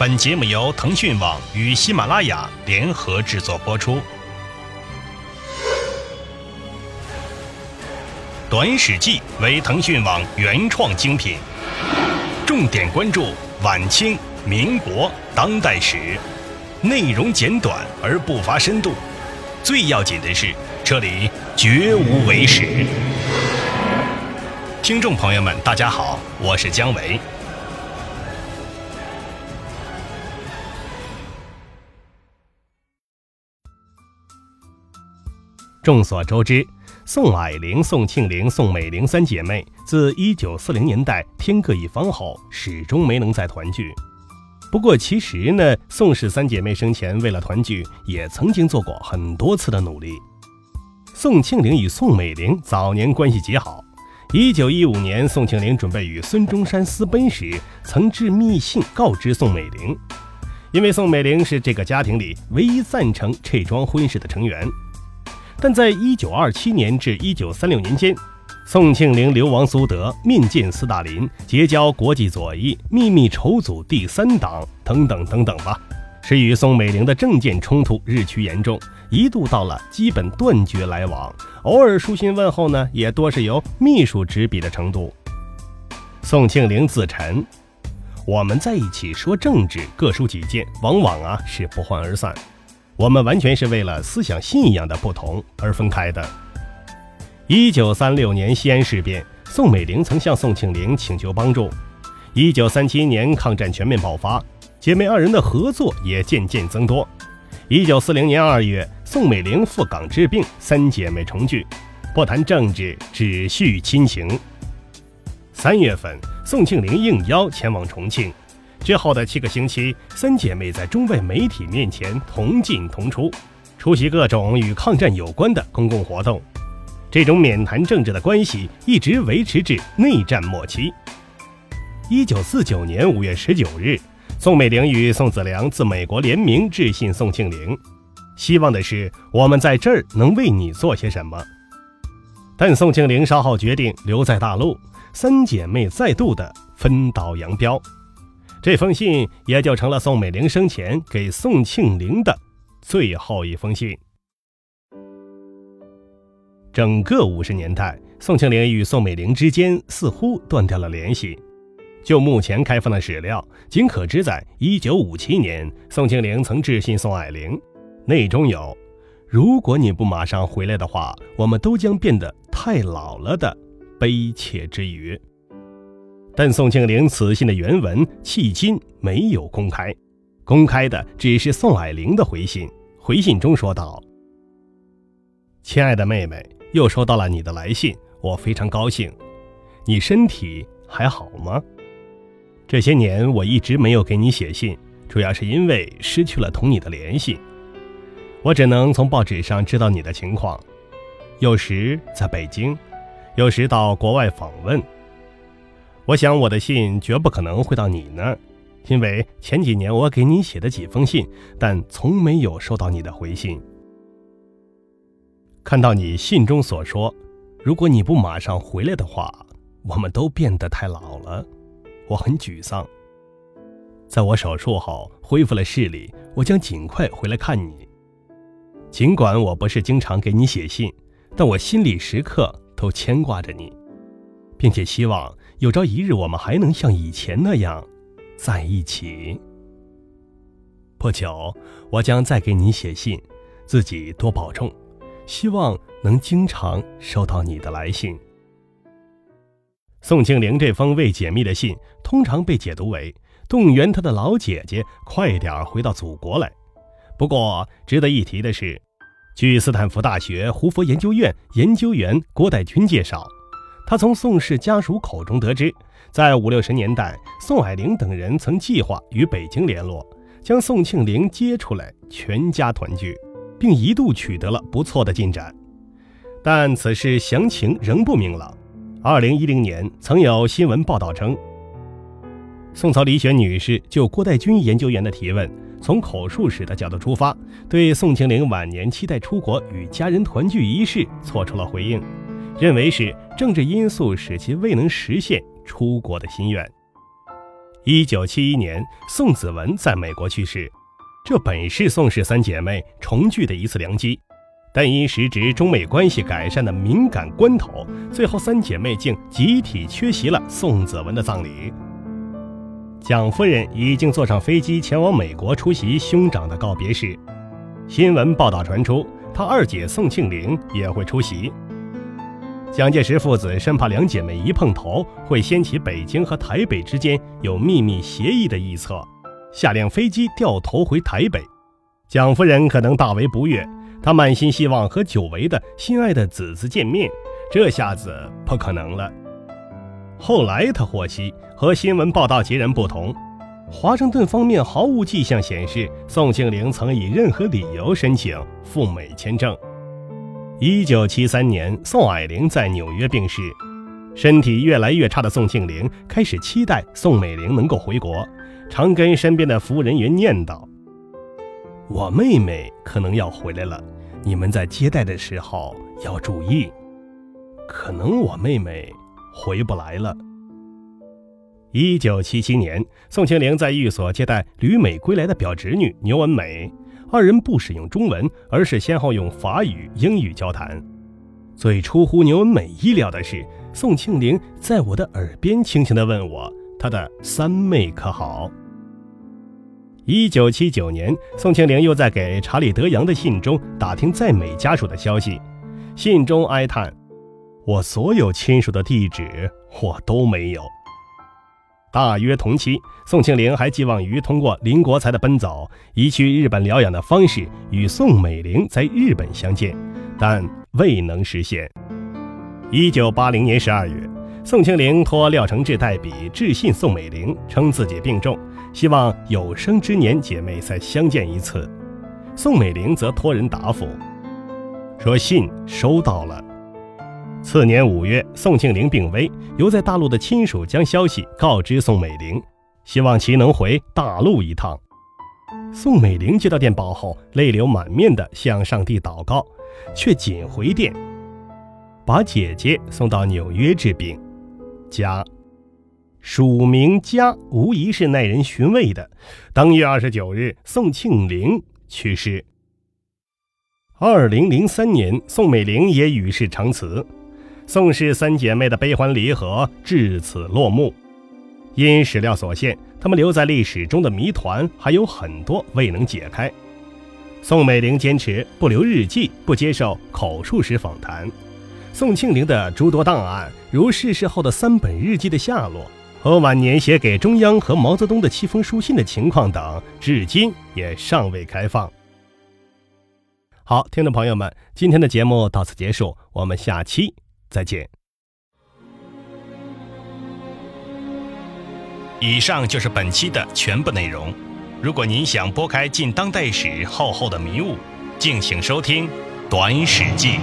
本节目由腾讯网与喜马拉雅联合制作播出。短史记为腾讯网原创精品，重点关注晚清、民国、当代史，内容简短而不乏深度。最要紧的是，这里绝无伪史。听众朋友们，大家好，我是姜维。众所周知，宋霭龄、宋庆龄、宋美龄三姐妹自1940年代天各一方后，始终没能再团聚。不过，其实呢，宋氏三姐妹生前为了团聚，也曾经做过很多次的努力。宋庆龄与宋美龄早年关系极好。1915年，宋庆龄准备与孙中山私奔时，曾致密信告知宋美龄，因为宋美龄是这个家庭里唯一赞成这桩婚事的成员。但在1927年至1936年间，宋庆龄流亡苏德，面见斯大林，结交国际左翼，秘密筹组第三党，等等等等吧，是与宋美龄的政见冲突日趋严重，一度到了基本断绝来往，偶尔书信问候呢，也多是由秘书执笔的程度。宋庆龄自陈：“我们在一起说政治，各抒己见，往往啊是不欢而散。”我们完全是为了思想信仰的不同而分开的。一九三六年西安事变，宋美龄曾向宋庆龄请求帮助。一九三七年抗战全面爆发，姐妹二人的合作也渐渐增多。一九四零年二月，宋美龄赴港治病，三姐妹重聚，不谈政治，只叙亲情。三月份，宋庆龄应邀前往重庆。之后的七个星期，三姐妹在中外媒体面前同进同出，出席各种与抗战有关的公共活动。这种免谈政治的关系一直维持至内战末期。一九四九年五月十九日，宋美龄与宋子良自美国联名致信宋庆龄，希望的是我们在这儿能为你做些什么。但宋庆龄稍后决定留在大陆，三姐妹再度的分道扬镳。这封信也就成了宋美龄生前给宋庆龄的最后一封信。整个五十年代，宋庆龄与宋美龄之间似乎断掉了联系。就目前开放的史料，仅可知在1957年，宋庆龄曾致信宋霭龄，内中有“如果你不马上回来的话，我们都将变得太老了”的悲切之语。但宋庆龄此信的原文迄今没有公开，公开的只是宋霭龄的回信。回信中说道：“亲爱的妹妹，又收到了你的来信，我非常高兴。你身体还好吗？这些年我一直没有给你写信，主要是因为失去了同你的联系，我只能从报纸上知道你的情况，有时在北京，有时到国外访问。”我想我的信绝不可能会到你那儿，因为前几年我给你写的几封信，但从没有收到你的回信。看到你信中所说，如果你不马上回来的话，我们都变得太老了，我很沮丧。在我手术后恢复了视力，我将尽快回来看你。尽管我不是经常给你写信，但我心里时刻都牵挂着你，并且希望。有朝一日，我们还能像以前那样在一起。不久，我将再给你写信，自己多保重，希望能经常收到你的来信。宋庆龄这封未解密的信，通常被解读为动员她的老姐姐快点回到祖国来。不过，值得一提的是，据斯坦福大学胡佛研究院研究员郭代军介绍。他从宋氏家属口中得知，在五六十年代，宋霭龄等人曾计划与北京联络，将宋庆龄接出来，全家团聚，并一度取得了不错的进展。但此事详情仍不明朗。二零一零年，曾有新闻报道称，宋曹李选女士就郭代军研究员的提问，从口述史的角度出发，对宋庆龄晚年期待出国与家人团聚一事做出了回应。认为是政治因素使其未能实现出国的心愿。一九七一年，宋子文在美国去世，这本是宋氏三姐妹重聚的一次良机，但因时值中美关系改善的敏感关头，最后三姐妹竟集体缺席了宋子文的葬礼。蒋夫人已经坐上飞机前往美国出席兄长的告别式，新闻报道传出，她二姐宋庆龄也会出席。蒋介石父子生怕两姐妹一碰头会掀起北京和台北之间有秘密协议的臆测，下令飞机掉头回台北。蒋夫人可能大为不悦，她满心希望和久违的心爱的子子见面，这下子不可能了。后来他获悉，和新闻报道截然不同，华盛顿方面毫无迹象显示宋庆龄曾以任何理由申请赴美签证。一九七三年，宋霭龄在纽约病逝，身体越来越差的宋庆龄开始期待宋美龄能够回国，常跟身边的服务人员念叨：“我妹妹可能要回来了，你们在接待的时候要注意。可能我妹妹回不来了。”一九七七年，宋庆龄在寓所接待旅美归来的表侄女牛文美。二人不使用中文，而是先后用法语、英语交谈。最出乎牛文美意料的是，宋庆龄在我的耳边轻轻地问我：“她的三妹可好？”一九七九年，宋庆龄又在给查理·德阳的信中打听在美家属的消息，信中哀叹：“我所有亲属的地址我都没有。”大约同期，宋庆龄还寄望于通过林国才的奔走，移去日本疗养的方式与宋美龄在日本相见，但未能实现。一九八零年十二月，宋庆龄托廖承志代笔致信宋美龄，称自己病重，希望有生之年姐妹再相见一次。宋美龄则托人答复，说信收到了。次年五月，宋庆龄病危，由在大陆的亲属将消息告知宋美龄，希望其能回大陆一趟。宋美龄接到电报后，泪流满面地向上帝祷告，却仅回电，把姐姐送到纽约治病。家，署名家无疑是耐人寻味的。当月二十九日，宋庆龄去世。二零零三年，宋美龄也与世长辞。宋氏三姐妹的悲欢离合至此落幕。因史料所限，她们留在历史中的谜团还有很多未能解开。宋美龄坚持不留日记，不接受口述式访谈。宋庆龄的诸多档案，如逝世后的三本日记的下落和晚年写给中央和毛泽东的七封书信的情况等，至今也尚未开放。好，听众朋友们，今天的节目到此结束，我们下期。再见。以上就是本期的全部内容。如果您想拨开近当代史厚厚的迷雾，敬请收听《短史记》。